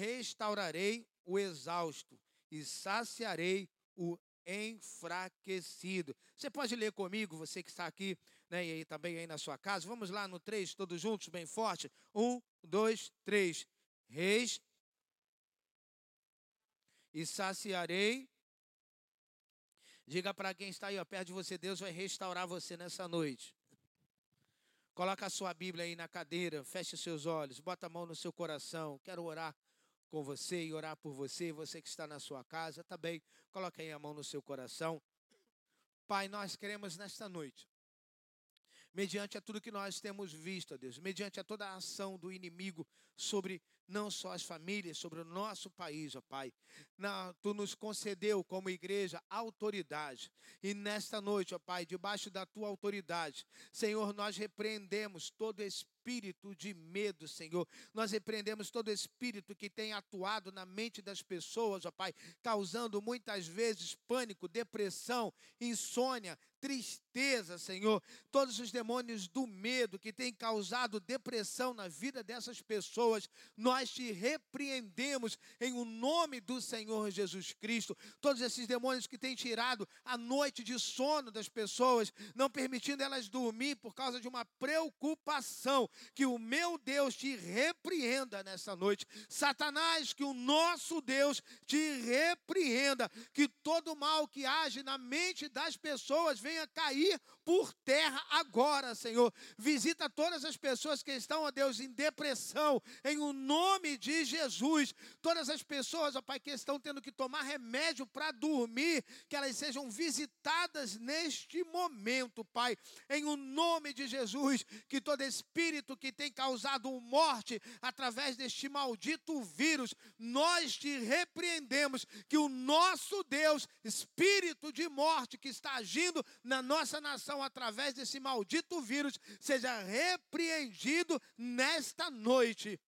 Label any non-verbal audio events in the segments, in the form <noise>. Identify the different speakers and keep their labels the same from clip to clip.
Speaker 1: restaurarei o exausto e saciarei o enfraquecido. Você pode ler comigo, você que está aqui, né, e aí também aí na sua casa. Vamos lá no 3, todos juntos, bem forte. Um, dois, três. Reis e saciarei. Diga para quem está aí ó, perto de você, Deus vai restaurar você nessa noite. Coloca a sua Bíblia aí na cadeira, feche seus olhos, bota a mão no seu coração. Quero orar com você e orar por você, você que está na sua casa também. Coloque aí a mão no seu coração. Pai, nós queremos nesta noite, mediante a tudo que nós temos visto, Deus, mediante a toda a ação do inimigo sobre não só as famílias, sobre o nosso país, ó Pai. Não, tu nos concedeu como igreja autoridade. E nesta noite, ó Pai, debaixo da tua autoridade, Senhor, nós repreendemos todo espírito espírito de medo, Senhor. Nós repreendemos todo espírito que tem atuado na mente das pessoas, ó Pai, causando muitas vezes pânico, depressão, insônia, tristeza, Senhor. Todos os demônios do medo que têm causado depressão na vida dessas pessoas, nós te repreendemos em o nome do Senhor Jesus Cristo. Todos esses demônios que têm tirado a noite de sono das pessoas, não permitindo elas dormir por causa de uma preocupação, que o meu Deus te repreenda nessa noite. Satanás, que o nosso Deus te repreenda, que todo mal que age na mente das pessoas venha cair por terra agora, Senhor. Visita todas as pessoas que estão, ó Deus, em depressão, em o nome de Jesus. Todas as pessoas, ó Pai, que estão tendo que tomar remédio para dormir, que elas sejam visitadas neste momento, Pai, em o nome de Jesus. Que todo espírito que tem causado morte através deste maldito vírus, nós te repreendemos. Que o nosso Deus, espírito de morte que está agindo na nossa nação através desse maldito vírus, seja repreendido nesta noite.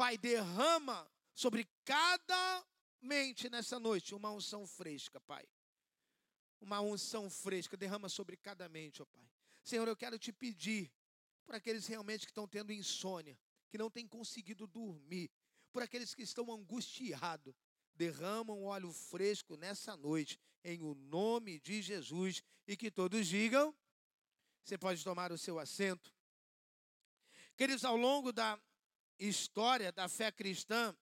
Speaker 1: Pai, derrama sobre cada mente nessa noite uma unção fresca, Pai. Uma unção fresca, derrama sobre cada mente, ó Pai. Senhor, eu quero te pedir por aqueles realmente que estão tendo insônia, que não têm conseguido dormir, por aqueles que estão angustiados, derramam óleo fresco nessa noite, em o nome de Jesus, e que todos digam: você pode tomar o seu assento. Queridos, ao longo da história da fé cristã,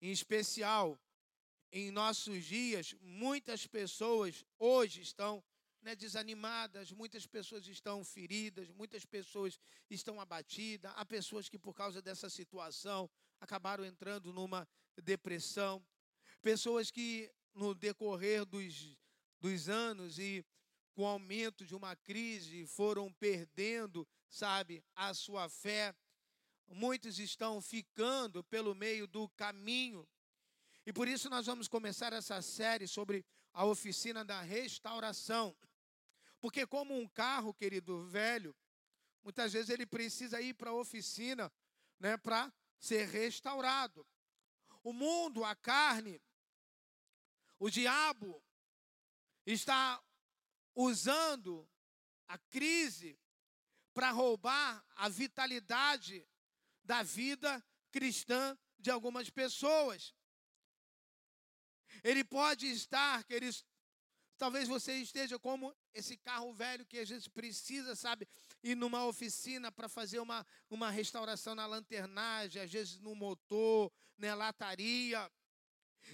Speaker 1: em especial em nossos dias, muitas pessoas hoje estão né, desanimadas, muitas pessoas estão feridas, muitas pessoas estão abatidas, há pessoas que, por causa dessa situação, acabaram entrando numa depressão, pessoas que, no decorrer dos, dos anos e com o aumento de uma crise, foram perdendo, sabe, a sua fé. Muitos estão ficando pelo meio do caminho. E por isso nós vamos começar essa série sobre a oficina da restauração. Porque, como um carro, querido velho, muitas vezes ele precisa ir para a oficina né, para ser restaurado. O mundo, a carne, o diabo está usando a crise para roubar a vitalidade da vida cristã de algumas pessoas. Ele pode estar, queridos, talvez você esteja como esse carro velho que a gente precisa, sabe, ir numa oficina para fazer uma, uma restauração na lanternagem, às vezes no motor, na lataria.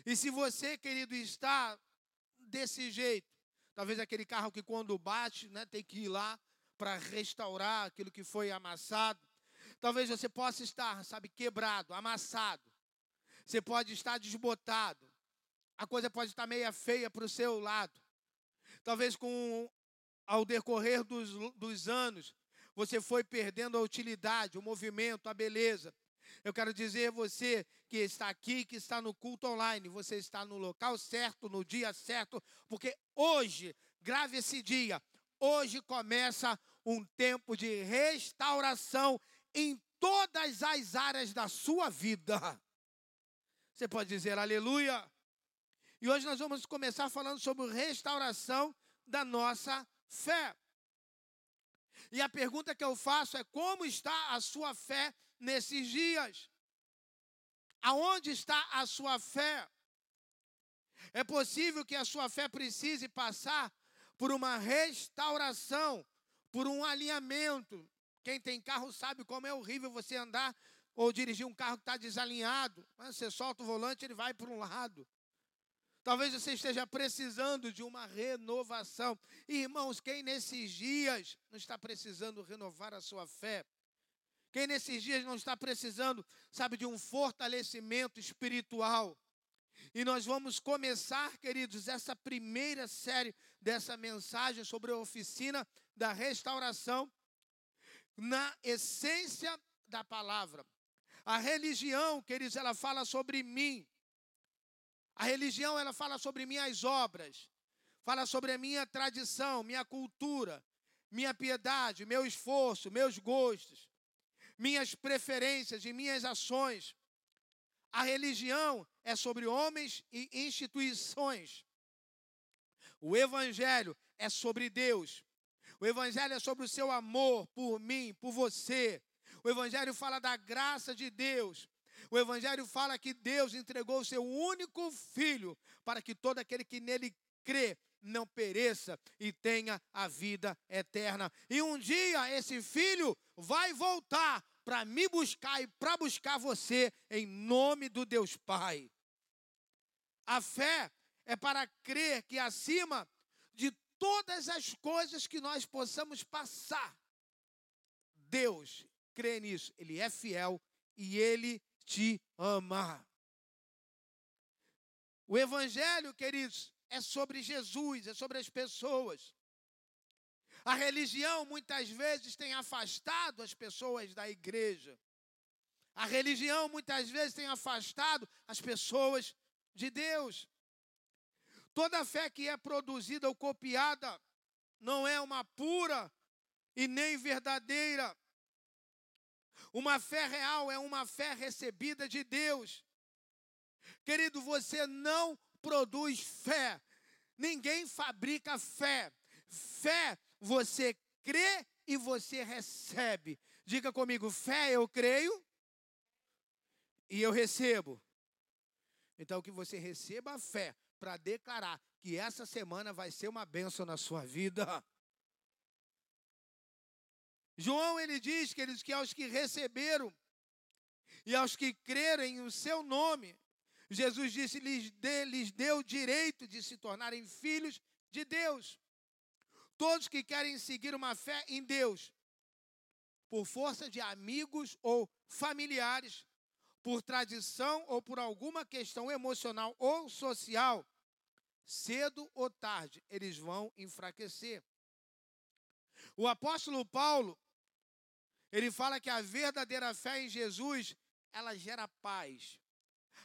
Speaker 1: E se você, querido, está desse jeito, talvez aquele carro que quando bate, né, tem que ir lá para restaurar aquilo que foi amassado. Talvez você possa estar, sabe, quebrado, amassado. Você pode estar desbotado. A coisa pode estar meia feia para o seu lado. Talvez com ao decorrer dos, dos anos, você foi perdendo a utilidade, o movimento, a beleza. Eu quero dizer a você que está aqui, que está no culto online, você está no local certo, no dia certo, porque hoje, grave esse dia, hoje começa um tempo de restauração em todas as áreas da sua vida. Você pode dizer aleluia? E hoje nós vamos começar falando sobre restauração da nossa fé. E a pergunta que eu faço é: como está a sua fé nesses dias? Aonde está a sua fé? É possível que a sua fé precise passar por uma restauração, por um alinhamento. Quem tem carro sabe como é horrível você andar ou dirigir um carro que está desalinhado. Você solta o volante, ele vai para um lado. Talvez você esteja precisando de uma renovação. Irmãos, quem nesses dias não está precisando renovar a sua fé? Quem nesses dias não está precisando, sabe, de um fortalecimento espiritual? E nós vamos começar, queridos, essa primeira série dessa mensagem sobre a oficina da restauração na essência da palavra. A religião, queridos, ela fala sobre mim. A religião, ela fala sobre minhas obras. Fala sobre a minha tradição, minha cultura, minha piedade, meu esforço, meus gostos, minhas preferências e minhas ações. A religião é sobre homens e instituições. O evangelho é sobre Deus. O evangelho é sobre o seu amor por mim, por você, o Evangelho fala da graça de Deus. O Evangelho fala que Deus entregou o seu único filho para que todo aquele que nele crê não pereça e tenha a vida eterna. E um dia esse filho vai voltar para me buscar e para buscar você em nome do Deus Pai. A fé é para crer que acima todas as coisas que nós possamos passar, Deus crê nisso, Ele é fiel e Ele te ama. O Evangelho, queridos, é sobre Jesus, é sobre as pessoas. A religião muitas vezes tem afastado as pessoas da igreja. A religião muitas vezes tem afastado as pessoas de Deus. Toda fé que é produzida ou copiada não é uma pura e nem verdadeira. Uma fé real é uma fé recebida de Deus. Querido, você não produz fé. Ninguém fabrica fé. Fé você crê e você recebe. Diga comigo, fé eu creio e eu recebo. Então que você receba a fé para declarar que essa semana vai ser uma bênção na sua vida. <laughs> João ele diz que eles que aos que receberam e aos que crerem o seu nome, Jesus disse lhes, de, lhes deu o direito de se tornarem filhos de Deus. Todos que querem seguir uma fé em Deus, por força de amigos ou familiares, por tradição ou por alguma questão emocional ou social, cedo ou tarde eles vão enfraquecer. O apóstolo Paulo, ele fala que a verdadeira fé em Jesus, ela gera paz.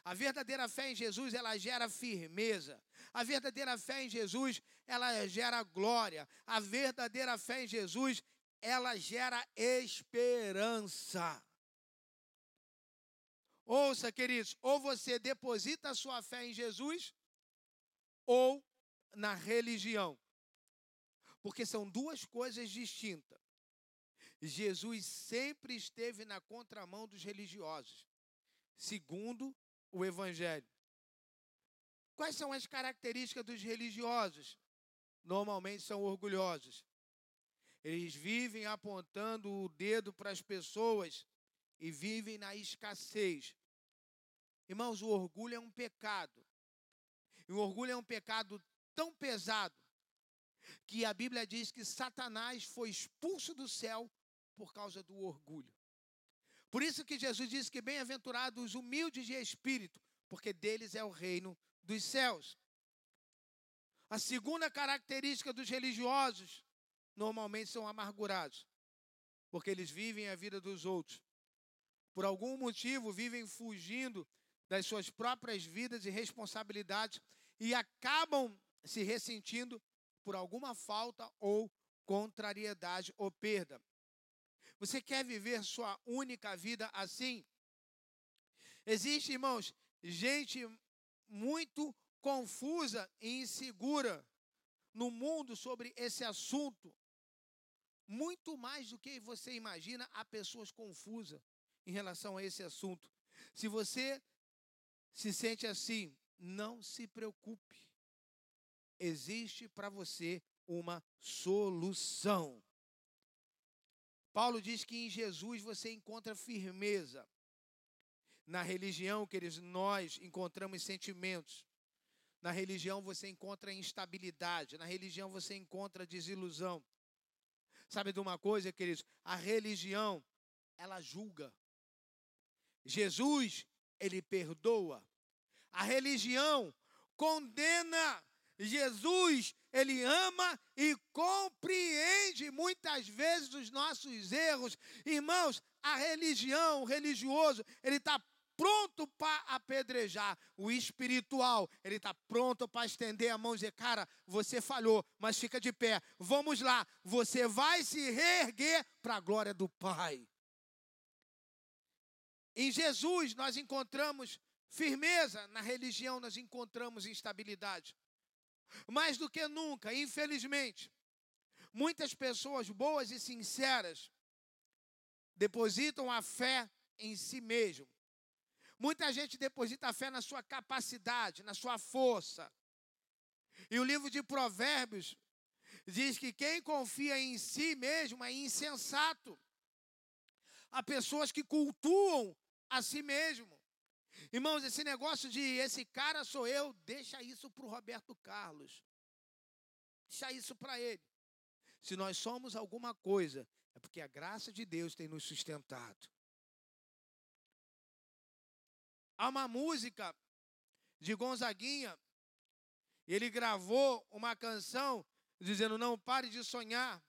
Speaker 1: A verdadeira fé em Jesus, ela gera firmeza. A verdadeira fé em Jesus, ela gera glória. A verdadeira fé em Jesus, ela gera esperança. Ouça, queridos, ou você deposita a sua fé em Jesus, ou na religião. Porque são duas coisas distintas. Jesus sempre esteve na contramão dos religiosos, segundo o Evangelho. Quais são as características dos religiosos? Normalmente são orgulhosos. Eles vivem apontando o dedo para as pessoas e vivem na escassez. Irmãos, o orgulho é um pecado. E o orgulho é um pecado tão pesado que a Bíblia diz que Satanás foi expulso do céu por causa do orgulho. Por isso que Jesus disse que bem-aventurados os humildes de espírito, porque deles é o reino dos céus. A segunda característica dos religiosos normalmente são amargurados, porque eles vivem a vida dos outros. Por algum motivo vivem fugindo das suas próprias vidas e responsabilidades e acabam se ressentindo por alguma falta ou contrariedade ou perda. Você quer viver sua única vida assim? Existe, irmãos, gente muito confusa e insegura no mundo sobre esse assunto. Muito mais do que você imagina, há pessoas confusas em relação a esse assunto. Se você se sente assim, não se preocupe. Existe para você uma solução. Paulo diz que em Jesus você encontra firmeza. Na religião, queridos, nós encontramos sentimentos. Na religião você encontra instabilidade. Na religião você encontra desilusão. Sabe de uma coisa, queridos? A religião, ela julga. Jesus, ele perdoa. A religião condena. Jesus, ele ama e compreende muitas vezes os nossos erros. Irmãos, a religião, o religioso, ele está pronto para apedrejar. O espiritual, ele está pronto para estender a mão e dizer: Cara, você falhou, mas fica de pé. Vamos lá, você vai se reerguer para a glória do Pai. Em Jesus nós encontramos firmeza, na religião nós encontramos instabilidade. Mais do que nunca, infelizmente, muitas pessoas boas e sinceras depositam a fé em si mesmo. Muita gente deposita a fé na sua capacidade, na sua força. E o livro de Provérbios diz que quem confia em si mesmo é insensato. Há pessoas que cultuam a si mesmo. Irmãos, esse negócio de esse cara sou eu, deixa isso para o Roberto Carlos. Deixa isso para ele. Se nós somos alguma coisa, é porque a graça de Deus tem nos sustentado. Há uma música de Gonzaguinha, ele gravou uma canção dizendo: Não pare de sonhar.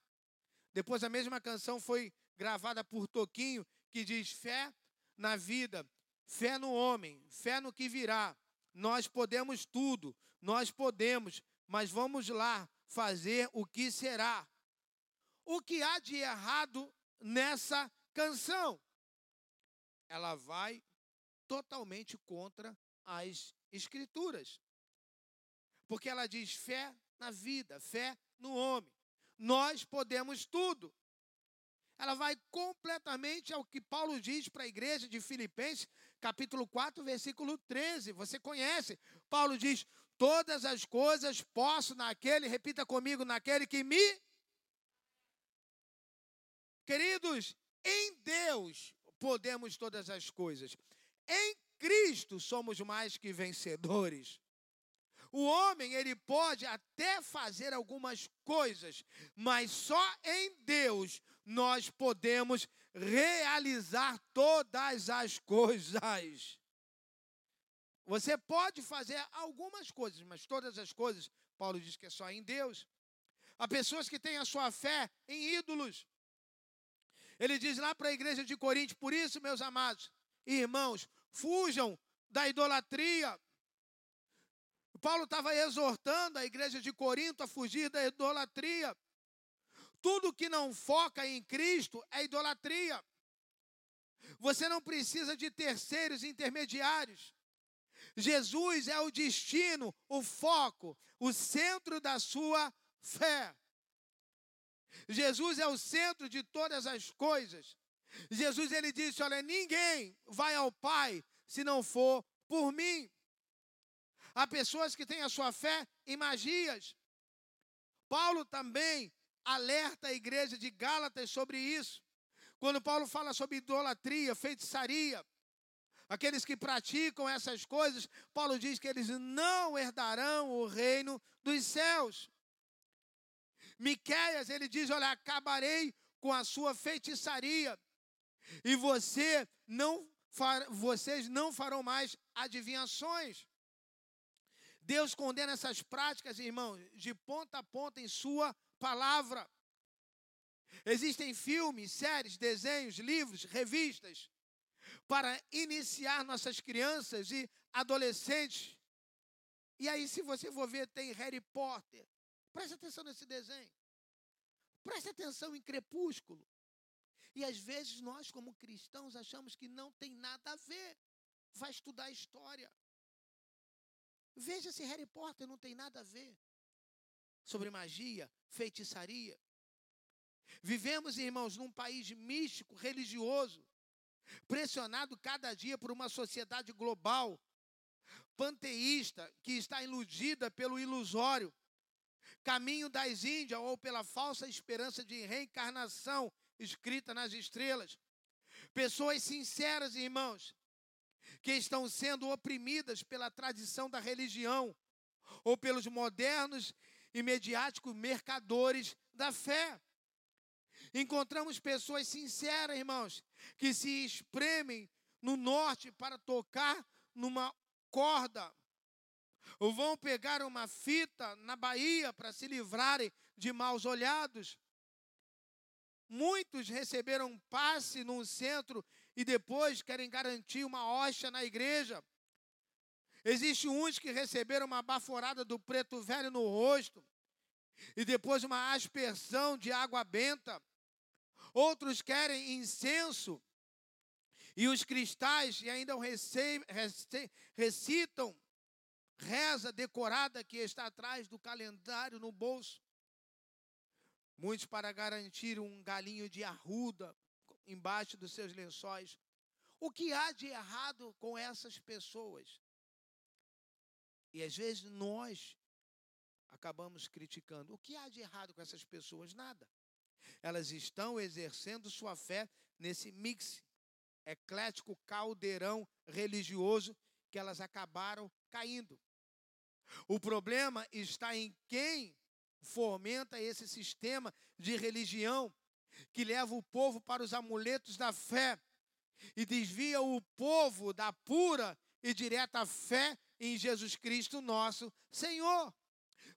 Speaker 1: Depois a mesma canção foi gravada por Toquinho, que diz: Fé na vida, fé no homem, fé no que virá. Nós podemos tudo, nós podemos, mas vamos lá fazer o que será. O que há de errado nessa canção? Ela vai totalmente contra as Escrituras. Porque ela diz fé na vida, fé no homem. Nós podemos tudo ela vai completamente ao que Paulo diz para a igreja de Filipenses, capítulo 4, versículo 13. Você conhece? Paulo diz: Todas as coisas posso naquele, repita comigo, naquele que me. Queridos, em Deus podemos todas as coisas. Em Cristo somos mais que vencedores. O homem, ele pode até fazer algumas coisas, mas só em Deus nós podemos realizar todas as coisas. Você pode fazer algumas coisas, mas todas as coisas, Paulo diz que é só em Deus. Há pessoas que têm a sua fé em ídolos. Ele diz lá para a igreja de Corinto, por isso, meus amados irmãos, fujam da idolatria. Paulo estava exortando a igreja de Corinto a fugir da idolatria. Tudo que não foca em Cristo é idolatria. Você não precisa de terceiros intermediários. Jesus é o destino, o foco, o centro da sua fé. Jesus é o centro de todas as coisas. Jesus ele disse: "Olha, ninguém vai ao Pai se não for por mim". Há pessoas que têm a sua fé em magias. Paulo também alerta a igreja de Gálatas sobre isso. Quando Paulo fala sobre idolatria, feitiçaria, aqueles que praticam essas coisas, Paulo diz que eles não herdarão o reino dos céus. Miqueias, ele diz: Olha, acabarei com a sua feitiçaria, e você não vocês não farão mais adivinhações. Deus condena essas práticas, irmãos, de ponta a ponta em Sua palavra. Existem filmes, séries, desenhos, livros, revistas para iniciar nossas crianças e adolescentes. E aí, se você for ver, tem Harry Potter. Preste atenção nesse desenho. Preste atenção em Crepúsculo. E às vezes nós, como cristãos, achamos que não tem nada a ver. Vai estudar história. Veja se Harry Potter não tem nada a ver sobre magia, feitiçaria. Vivemos, irmãos, num país místico, religioso, pressionado cada dia por uma sociedade global, panteísta que está iludida pelo ilusório caminho das Índias ou pela falsa esperança de reencarnação escrita nas estrelas. Pessoas sinceras, irmãos, que estão sendo oprimidas pela tradição da religião ou pelos modernos e mediáticos mercadores da fé. Encontramos pessoas sinceras, irmãos, que se espremem no norte para tocar numa corda, ou vão pegar uma fita na Bahia para se livrarem de maus olhados. Muitos receberam passe num centro e depois querem garantir uma hoxa na igreja. Existem uns que receberam uma baforada do preto velho no rosto e depois uma aspersão de água benta. Outros querem incenso e os cristais e ainda recitam reza decorada que está atrás do calendário no bolso. Muitos para garantir um galinho de arruda embaixo dos seus lençóis. O que há de errado com essas pessoas? E às vezes nós acabamos criticando. O que há de errado com essas pessoas? Nada. Elas estão exercendo sua fé nesse mix eclético caldeirão religioso que elas acabaram caindo. O problema está em quem fomenta esse sistema de religião que leva o povo para os amuletos da fé e desvia o povo da pura e direta fé em Jesus Cristo, nosso Senhor.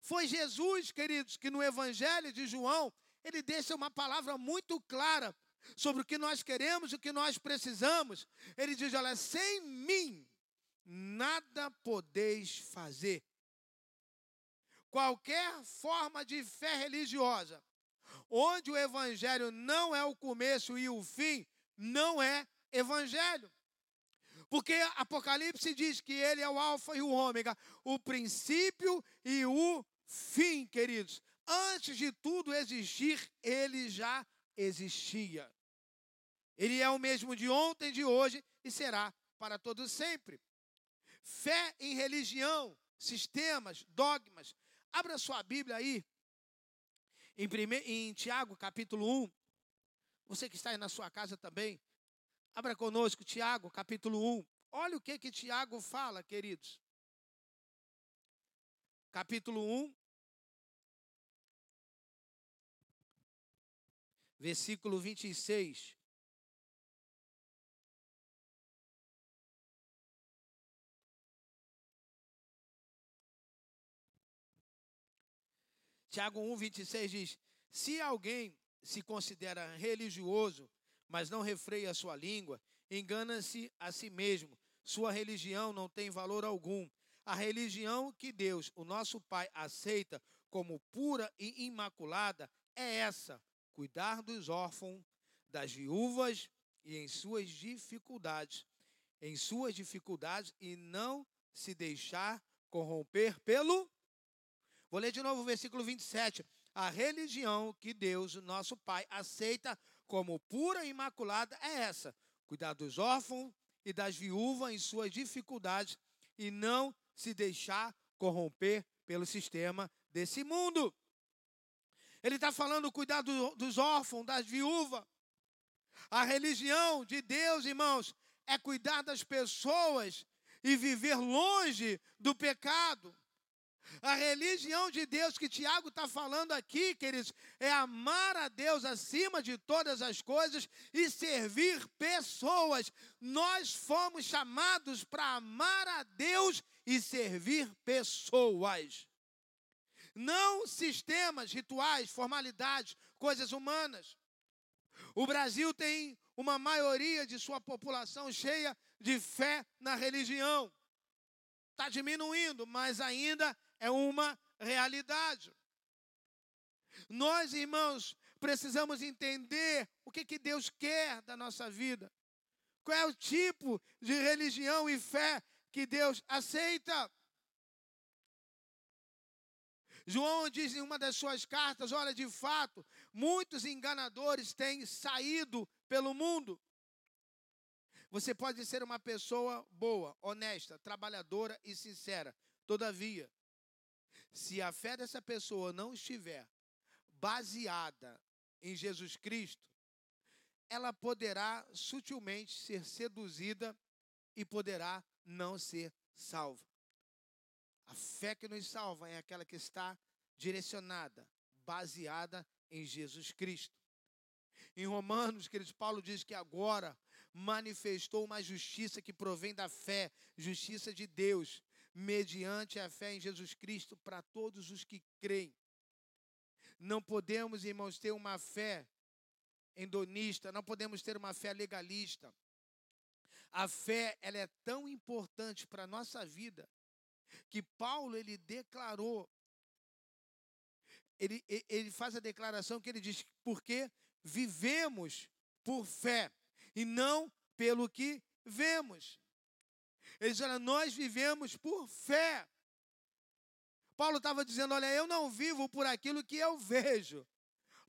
Speaker 1: Foi Jesus, queridos, que no Evangelho de João, ele deixa uma palavra muito clara sobre o que nós queremos, o que nós precisamos. Ele diz: Olha, sem mim nada podeis fazer qualquer forma de fé religiosa, onde o evangelho não é o começo e o fim, não é evangelho. Porque Apocalipse diz que ele é o alfa e o ômega, o princípio e o fim, queridos. Antes de tudo existir, ele já existia. Ele é o mesmo de ontem, de hoje e será para todo sempre. Fé em religião, sistemas, dogmas, Abra sua Bíblia aí, em, em Tiago capítulo 1. Você que está aí na sua casa também, abra conosco Tiago capítulo 1. Olha o que que Tiago fala, queridos. Capítulo 1, versículo 26. Tiago 1, 26 diz: Se alguém se considera religioso, mas não refreia a sua língua, engana-se a si mesmo. Sua religião não tem valor algum. A religião que Deus, o nosso Pai, aceita como pura e imaculada é essa: cuidar dos órfãos, das viúvas e em suas dificuldades, em suas dificuldades e não se deixar corromper pelo Vou ler de novo o versículo 27. A religião que Deus, nosso Pai, aceita como pura e imaculada é essa: cuidar dos órfãos e das viúvas em suas dificuldades e não se deixar corromper pelo sistema desse mundo. Ele está falando cuidar do, dos órfãos, das viúvas. A religião de Deus, irmãos, é cuidar das pessoas e viver longe do pecado. A religião de Deus que Tiago está falando aqui, queridos, é amar a Deus acima de todas as coisas e servir pessoas. Nós fomos chamados para amar a Deus e servir pessoas. Não sistemas, rituais, formalidades, coisas humanas. O Brasil tem uma maioria de sua população cheia de fé na religião. Está diminuindo, mas ainda é uma realidade. Nós, irmãos, precisamos entender o que, que Deus quer da nossa vida. Qual é o tipo de religião e fé que Deus aceita? João diz em uma das suas cartas: olha, de fato, muitos enganadores têm saído pelo mundo. Você pode ser uma pessoa boa, honesta, trabalhadora e sincera. Todavia, se a fé dessa pessoa não estiver baseada em Jesus Cristo, ela poderá sutilmente ser seduzida e poderá não ser salva. A fé que nos salva é aquela que está direcionada, baseada em Jesus Cristo. Em Romanos, queridos, Paulo diz que agora manifestou uma justiça que provém da fé, justiça de Deus, mediante a fé em Jesus Cristo para todos os que creem. Não podemos, irmãos, ter uma fé endonista, não podemos ter uma fé legalista. A fé, ela é tão importante para a nossa vida que Paulo ele declarou ele, ele faz a declaração que ele diz porque vivemos por fé e não pelo que vemos. Ele diz, olha, nós vivemos por fé. Paulo estava dizendo, olha, eu não vivo por aquilo que eu vejo.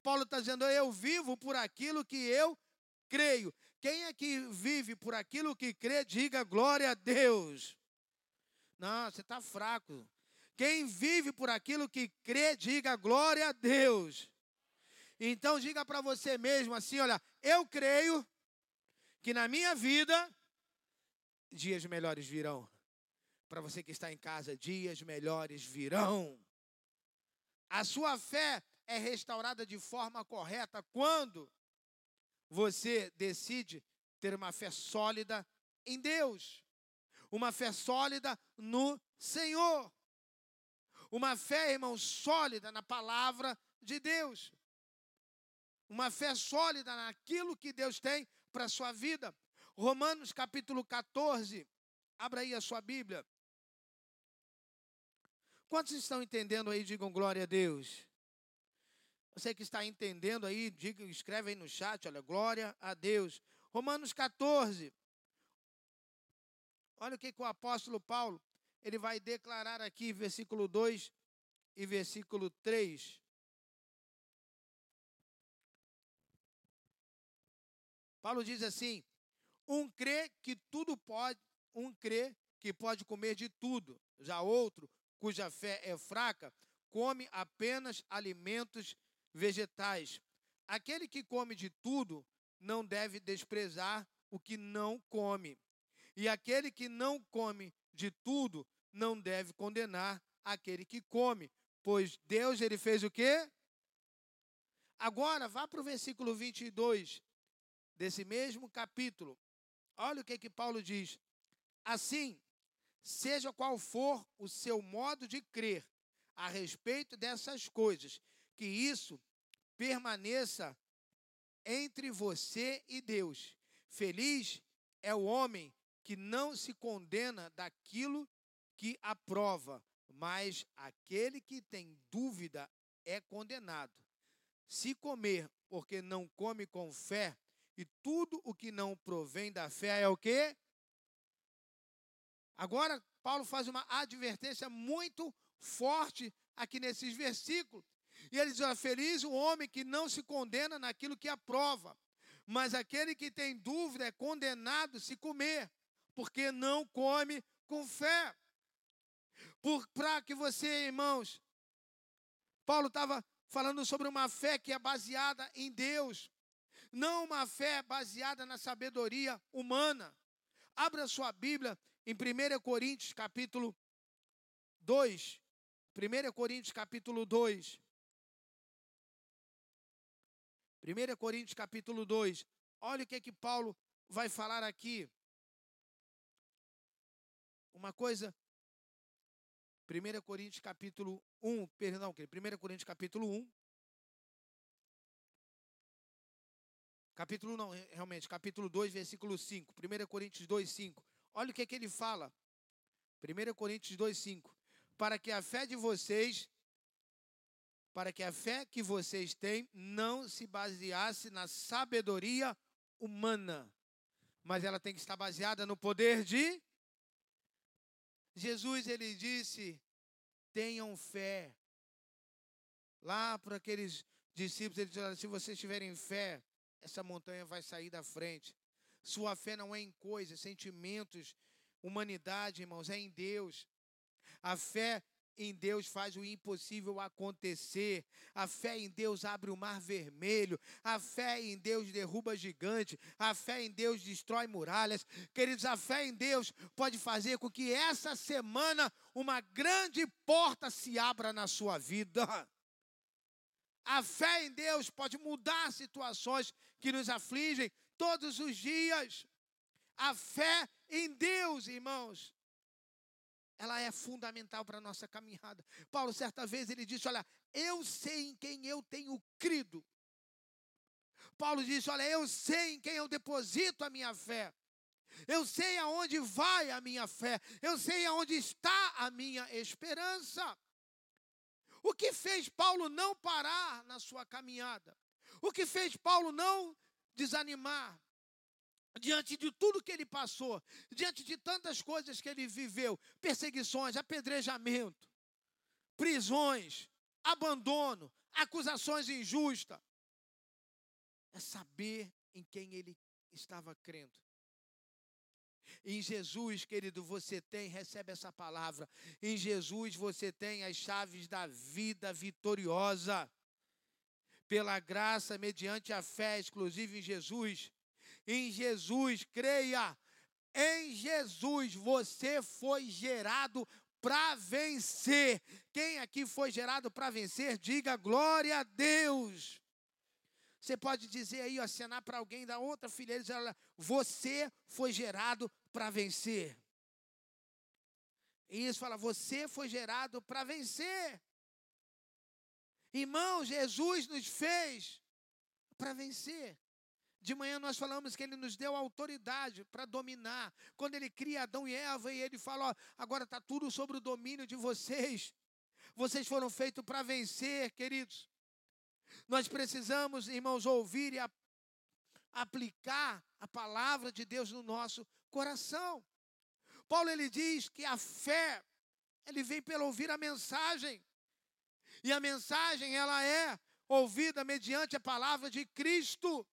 Speaker 1: Paulo está dizendo, eu vivo por aquilo que eu creio. Quem é que vive por aquilo que crê, diga glória a Deus. Não, você está fraco. Quem vive por aquilo que crê, diga glória a Deus. Então diga para você mesmo assim, olha, eu creio que na minha vida dias melhores virão. Para você que está em casa, dias melhores virão. A sua fé é restaurada de forma correta quando você decide ter uma fé sólida em Deus, uma fé sólida no Senhor, uma fé, irmão, sólida na palavra de Deus, uma fé sólida naquilo que Deus tem para a sua vida. Romanos capítulo 14, abra aí a sua Bíblia. Quantos estão entendendo aí? Digam glória a Deus. Você que está entendendo aí, diga, escreve aí no chat, olha, glória a Deus. Romanos 14. Olha o que, que o apóstolo Paulo, ele vai declarar aqui, versículo 2 e versículo 3. Paulo diz assim: um crê que tudo pode, um crê que pode comer de tudo. Já outro, cuja fé é fraca, come apenas alimentos vegetais. Aquele que come de tudo não deve desprezar o que não come. E aquele que não come de tudo não deve condenar aquele que come, pois Deus ele fez o quê? Agora vá para o versículo 22 desse mesmo capítulo. Olha o que, que Paulo diz. Assim, seja qual for o seu modo de crer a respeito dessas coisas, que isso permaneça entre você e Deus. Feliz é o homem que não se condena daquilo que aprova, mas aquele que tem dúvida é condenado. Se comer porque não come com fé, e tudo o que não provém da fé é o quê? Agora, Paulo faz uma advertência muito forte aqui nesses versículos. E ele diz: Feliz o homem que não se condena naquilo que aprova, mas aquele que tem dúvida é condenado se comer, porque não come com fé. Para que você, irmãos, Paulo estava falando sobre uma fé que é baseada em Deus, não uma fé baseada na sabedoria humana. Abra sua Bíblia em 1 Coríntios capítulo 2. 1 Coríntios capítulo 2. 1 Coríntios capítulo 2. Olha o que é que Paulo vai falar aqui. Uma coisa 1 Coríntios capítulo 1, perdão, 1 Coríntios capítulo 1, Capítulo não, realmente, capítulo 2, versículo 5. 1 Coríntios 2, 5. Olha o que, é que ele fala. 1 Coríntios 2, 5. Para que a fé de vocês, para que a fé que vocês têm não se baseasse na sabedoria humana, mas ela tem que estar baseada no poder de Jesus, ele disse: tenham fé. Lá para aqueles discípulos, ele disse: se vocês tiverem fé, essa montanha vai sair da frente. Sua fé não é em coisas, sentimentos, humanidade, irmãos, é em Deus. A fé em Deus faz o impossível acontecer. A fé em Deus abre o mar vermelho. A fé em Deus derruba gigante. A fé em Deus destrói muralhas. Queridos, a fé em Deus pode fazer com que essa semana uma grande porta se abra na sua vida. <laughs> A fé em Deus pode mudar situações que nos afligem todos os dias. A fé em Deus, irmãos, ela é fundamental para a nossa caminhada. Paulo, certa vez, ele disse: Olha, eu sei em quem eu tenho crido. Paulo disse: Olha, eu sei em quem eu deposito a minha fé. Eu sei aonde vai a minha fé. Eu sei aonde está a minha esperança. O que fez Paulo não parar na sua caminhada? O que fez Paulo não desanimar? diante de tudo que ele passou, diante de tantas coisas que ele viveu perseguições, apedrejamento, prisões, abandono, acusações injustas é saber em quem ele estava crendo. Em Jesus, querido, você tem, recebe essa palavra. Em Jesus você tem as chaves da vida vitoriosa. Pela graça, mediante a fé exclusiva em Jesus, em Jesus, creia. Em Jesus você foi gerado para vencer. Quem aqui foi gerado para vencer, diga glória a Deus. Você pode dizer aí, acenar para alguém da outra fileira, dizer, você foi gerado para vencer. E isso fala, você foi gerado para vencer. Irmão, Jesus nos fez para vencer. De manhã nós falamos que ele nos deu autoridade para dominar. Quando ele cria Adão e Eva e ele fala: ó, agora está tudo sobre o domínio de vocês. Vocês foram feitos para vencer, queridos. Nós precisamos, irmãos, ouvir e aplicar a palavra de Deus no nosso coração. Paulo ele diz que a fé ele vem pelo ouvir a mensagem. E a mensagem ela é ouvida mediante a palavra de Cristo.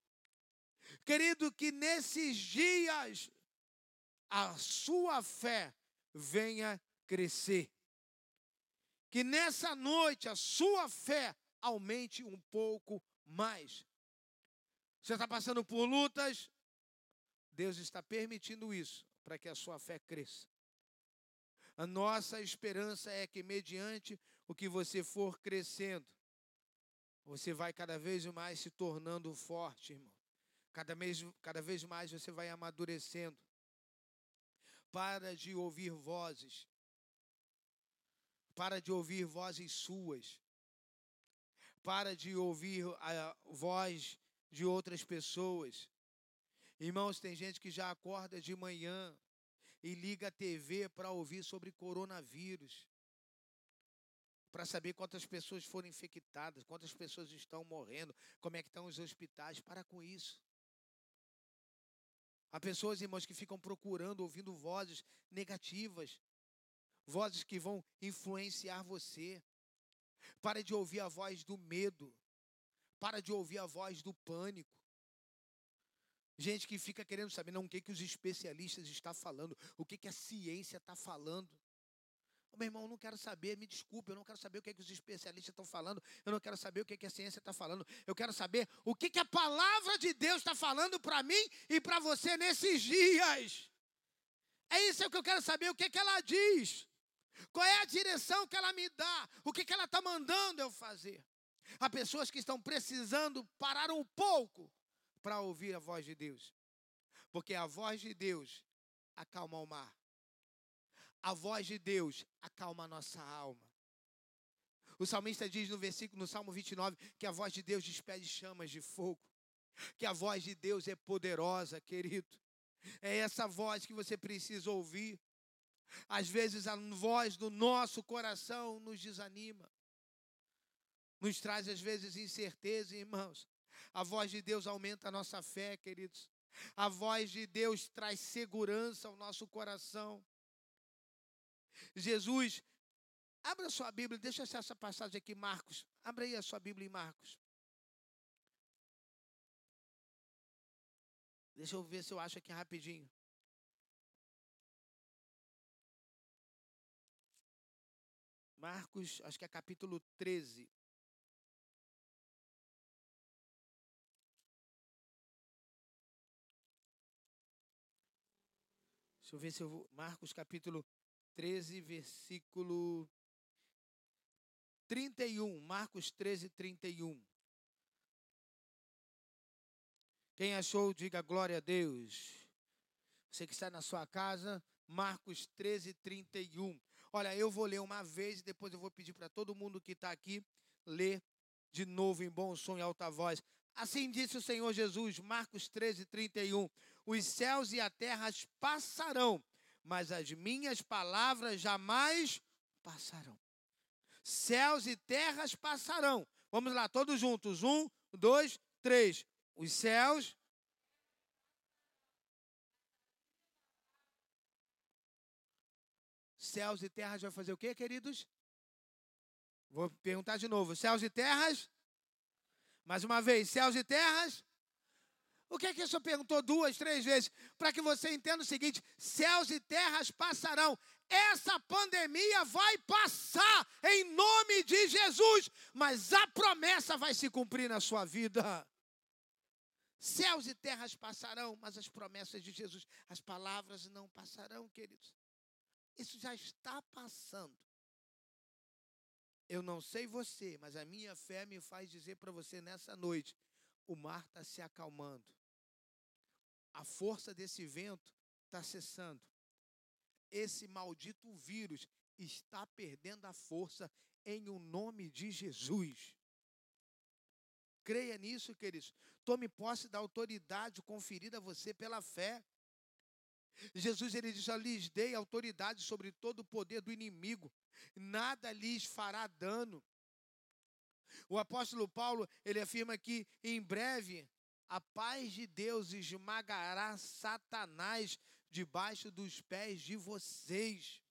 Speaker 1: Querido, que nesses dias a sua fé venha crescer. Que nessa noite a sua fé aumente um pouco mais. Você está passando por lutas, Deus está permitindo isso para que a sua fé cresça. A nossa esperança é que, mediante o que você for crescendo, você vai cada vez mais se tornando forte, irmão. Cada vez, cada vez mais você vai amadurecendo. Para de ouvir vozes. Para de ouvir vozes suas. Para de ouvir a voz de outras pessoas. Irmãos, tem gente que já acorda de manhã e liga a TV para ouvir sobre coronavírus. Para saber quantas pessoas foram infectadas, quantas pessoas estão morrendo, como é que estão os hospitais. Para com isso. Há pessoas, irmãos, que ficam procurando, ouvindo vozes negativas, vozes que vão influenciar você. Para de ouvir a voz do medo. Para de ouvir a voz do pânico. Gente que fica querendo saber, não, o que, que os especialistas estão falando, o que, que a ciência está falando. Meu irmão, eu não quero saber, me desculpe, eu não quero saber o que, é que os especialistas estão falando, eu não quero saber o que, é que a ciência está falando, eu quero saber o que, que a palavra de Deus está falando para mim e para você nesses dias. É isso que eu quero saber, o que, que ela diz, qual é a direção que ela me dá, o que, que ela está mandando eu fazer. Há pessoas que estão precisando parar um pouco para ouvir a voz de Deus, porque a voz de Deus acalma o mar. A voz de Deus acalma a nossa alma. O salmista diz no versículo, no Salmo 29, que a voz de Deus despede chamas de fogo. Que a voz de Deus é poderosa, querido. É essa voz que você precisa ouvir. Às vezes a voz do nosso coração nos desanima. Nos traz às vezes incerteza, irmãos. A voz de Deus aumenta a nossa fé, queridos. A voz de Deus traz segurança ao nosso coração. Jesus, abra sua Bíblia, deixa essa passagem aqui, Marcos. Abra aí a sua Bíblia em Marcos. Deixa eu ver se eu acho aqui rapidinho. Marcos, acho que é capítulo 13. Deixa eu ver se eu vou. Marcos capítulo 13, versículo 31. Marcos 13, 31. Quem achou, diga glória a Deus. Você que está na sua casa, Marcos 13, 31. Olha, eu vou ler uma vez e depois eu vou pedir para todo mundo que está aqui ler de novo em bom som e alta voz. Assim disse o Senhor Jesus, Marcos 13, 31. Os céus e a terra passarão, mas as minhas palavras jamais passarão. Céus e terras passarão. Vamos lá, todos juntos. Um, dois, três. Os céus Céus e terras vai fazer o quê, queridos? Vou perguntar de novo. Céus e terras? Mais uma vez, céus e terras? O que é que o senhor perguntou duas, três vezes? Para que você entenda o seguinte: céus e terras passarão. Essa pandemia vai passar em nome de Jesus, mas a promessa vai se cumprir na sua vida. Céus e terras passarão, mas as promessas de Jesus, as palavras não passarão, queridos. Isso já está passando. Eu não sei você, mas a minha fé me faz dizer para você nessa noite: o mar está se acalmando. A força desse vento está cessando. Esse maldito vírus está perdendo a força em o nome de Jesus. Creia nisso, queridos. Tome posse da autoridade conferida a você pela fé. Jesus ele diz: "Já lhes dei autoridade sobre todo o poder do inimigo, nada lhes fará dano". O apóstolo Paulo, ele afirma que em breve a paz de Deus esmagará Satanás debaixo dos pés de vocês.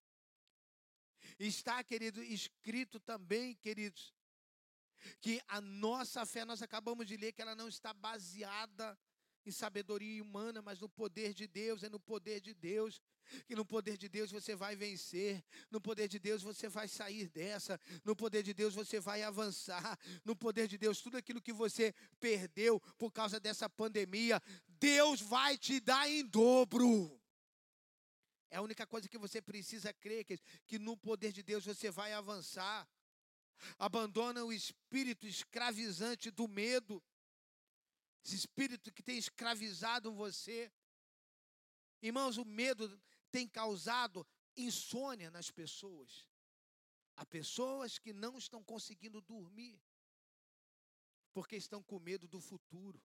Speaker 1: Está, querido, escrito também, queridos, que a nossa fé, nós acabamos de ler que ela não está baseada em sabedoria humana, mas no poder de Deus, é no poder de Deus. Que no poder de Deus você vai vencer, no poder de Deus você vai sair dessa, no poder de Deus você vai avançar, no poder de Deus tudo aquilo que você perdeu por causa dessa pandemia, Deus vai te dar em dobro. É a única coisa que você precisa crer, que, que no poder de Deus você vai avançar. Abandona o espírito escravizante do medo esse espírito que tem escravizado você. Irmãos, o medo tem causado insônia nas pessoas. Há pessoas que não estão conseguindo dormir porque estão com medo do futuro.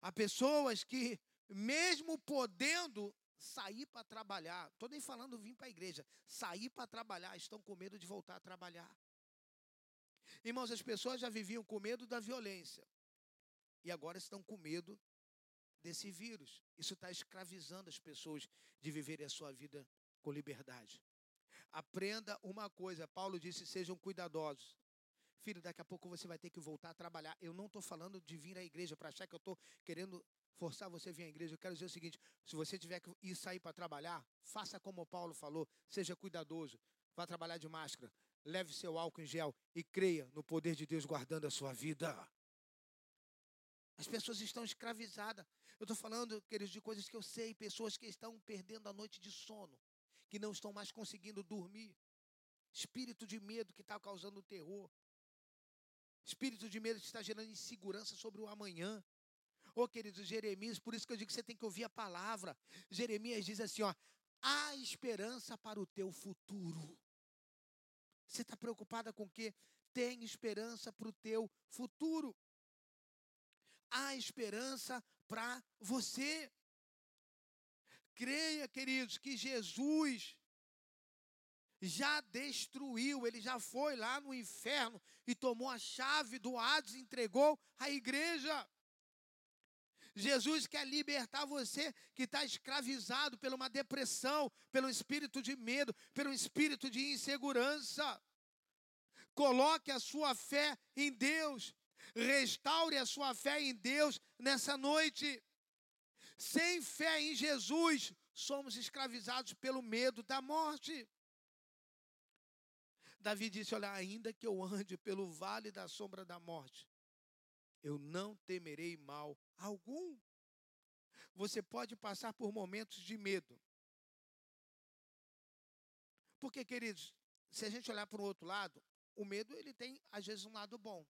Speaker 1: Há pessoas que, mesmo podendo sair para trabalhar, estou nem falando vir para a igreja, sair para trabalhar, estão com medo de voltar a trabalhar. Irmãos, as pessoas já viviam com medo da violência e agora estão com medo desse vírus. Isso está escravizando as pessoas de viverem a sua vida com liberdade. Aprenda uma coisa, Paulo disse: sejam cuidadosos. Filho, daqui a pouco você vai ter que voltar a trabalhar. Eu não estou falando de vir à igreja para achar que eu estou querendo forçar você a vir à igreja. Eu quero dizer o seguinte: se você tiver que ir sair para trabalhar, faça como Paulo falou, seja cuidadoso, vá trabalhar de máscara, leve seu álcool em gel e creia no poder de Deus guardando a sua vida. As pessoas estão escravizadas. Eu estou falando, queridos, de coisas que eu sei, pessoas que estão perdendo a noite de sono, que não estão mais conseguindo dormir. Espírito de medo que está causando terror. Espírito de medo que está gerando insegurança sobre o amanhã. Ô, oh, queridos, Jeremias, por isso que eu digo que você tem que ouvir a palavra. Jeremias diz assim, ó, há esperança para o teu futuro. Você está preocupada com o quê? Tem esperança para o teu futuro há esperança para você. Creia, queridos, que Jesus já destruiu, ele já foi lá no inferno e tomou a chave do Hades e entregou à igreja. Jesus quer libertar você que está escravizado por uma depressão, pelo espírito de medo, pelo espírito de insegurança. Coloque a sua fé em Deus. Restaure a sua fé em Deus nessa noite. Sem fé em Jesus, somos escravizados pelo medo da morte. Davi disse: Olha, ainda que eu ande pelo vale da sombra da morte, eu não temerei mal algum. Você pode passar por momentos de medo. Porque, queridos, se a gente olhar para o outro lado, o medo ele tem às vezes um lado bom.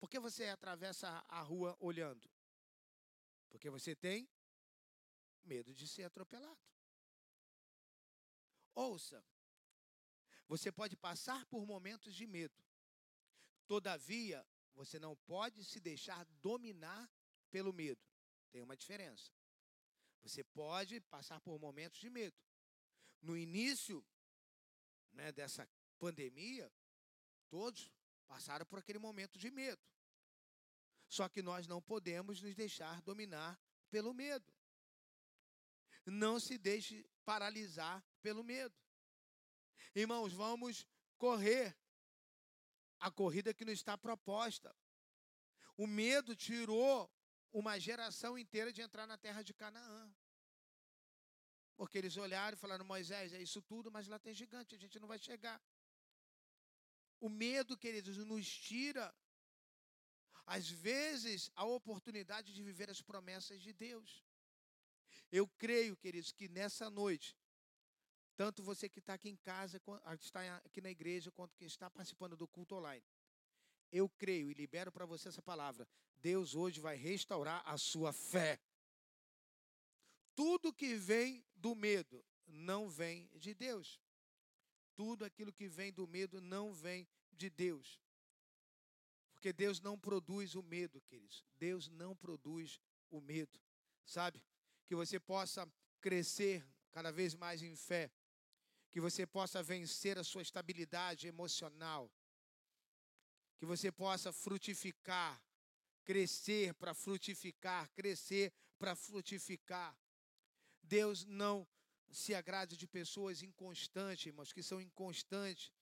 Speaker 1: Por que você atravessa a rua olhando? Porque você tem medo de ser atropelado. Ouça, você pode passar por momentos de medo. Todavia, você não pode se deixar dominar pelo medo. Tem uma diferença. Você pode passar por momentos de medo. No início né, dessa pandemia, todos passaram por aquele momento de medo. Só que nós não podemos nos deixar dominar pelo medo. Não se deixe paralisar pelo medo. Irmãos, vamos correr a corrida que nos está proposta. O medo tirou uma geração inteira de entrar na terra de Canaã. Porque eles olharam e falaram: Moisés, é isso tudo, mas lá tem gigante, a gente não vai chegar. O medo, queridos, nos tira, às vezes, a oportunidade de viver as promessas de Deus. Eu creio, queridos, que nessa noite, tanto você que está aqui em casa, está aqui na igreja, quanto quem está participando do culto online, eu creio e libero para você essa palavra. Deus hoje vai restaurar a sua fé. Tudo que vem do medo não vem de Deus. Tudo aquilo que vem do medo não vem de Deus. Porque Deus não produz o medo, queridos. Deus não produz o medo. Sabe? Que você possa crescer cada vez mais em fé. Que você possa vencer a sua estabilidade emocional. Que você possa frutificar, crescer para frutificar, crescer para frutificar. Deus não se agrade de pessoas inconstantes, irmãos, que são inconstantes,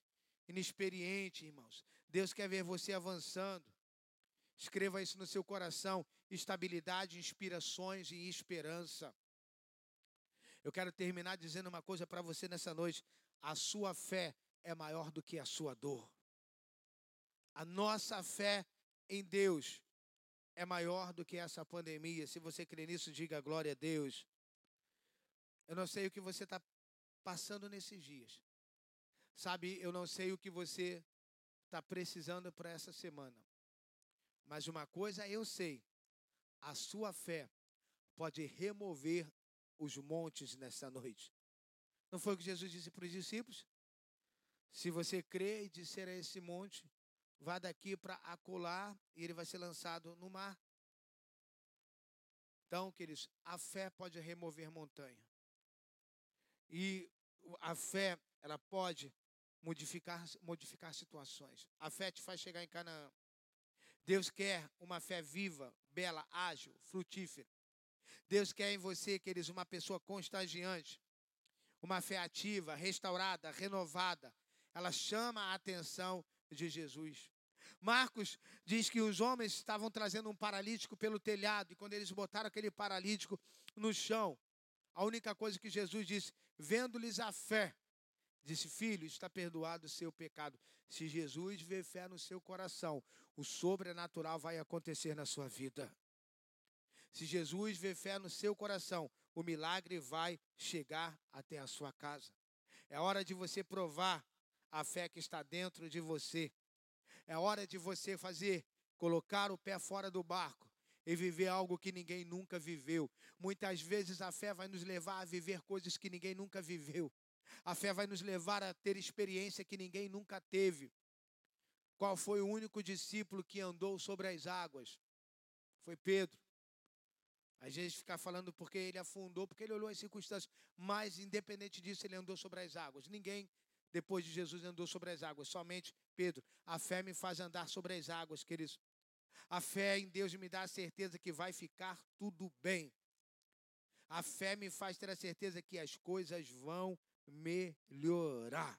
Speaker 1: inexperientes, irmãos. Deus quer ver você avançando. Escreva isso no seu coração: estabilidade, inspirações e esperança. Eu quero terminar dizendo uma coisa para você nessa noite: a sua fé é maior do que a sua dor. A nossa fé em Deus é maior do que essa pandemia. Se você crê nisso, diga glória a Deus. Eu não sei o que você está passando nesses dias. Sabe, eu não sei o que você está precisando para essa semana. Mas uma coisa eu sei: a sua fé pode remover os montes nessa <laughs> noite. Não foi o que Jesus disse para os discípulos? Se você crê e disser a esse monte, vá daqui para acolá e ele vai ser lançado no mar. Então, queridos, a fé pode remover montanha. E a fé, ela pode modificar, modificar situações. A fé te faz chegar em Canaã. Deus quer uma fé viva, bela, ágil, frutífera. Deus quer em você, queridos, uma pessoa contagiante, uma fé ativa, restaurada, renovada. Ela chama a atenção de Jesus. Marcos diz que os homens estavam trazendo um paralítico pelo telhado, e quando eles botaram aquele paralítico no chão, a única coisa que Jesus disse, vendo-lhes a fé, disse: Filho, está perdoado o seu pecado. Se Jesus vê fé no seu coração, o sobrenatural vai acontecer na sua vida. Se Jesus vê fé no seu coração, o milagre vai chegar até a sua casa. É hora de você provar a fé que está dentro de você. É hora de você fazer, colocar o pé fora do barco e viver algo que ninguém nunca viveu. Muitas vezes a fé vai nos levar a viver coisas que ninguém nunca viveu. A fé vai nos levar a ter experiência que ninguém nunca teve. Qual foi o único discípulo que andou sobre as águas? Foi Pedro. A gente fica falando porque ele afundou, porque ele olhou as circunstâncias. Mas, independente disso, ele andou sobre as águas. Ninguém, depois de Jesus, andou sobre as águas. Somente Pedro. A fé me faz andar sobre as águas, queridos. A fé em Deus me dá a certeza que vai ficar tudo bem. A fé me faz ter a certeza que as coisas vão melhorar.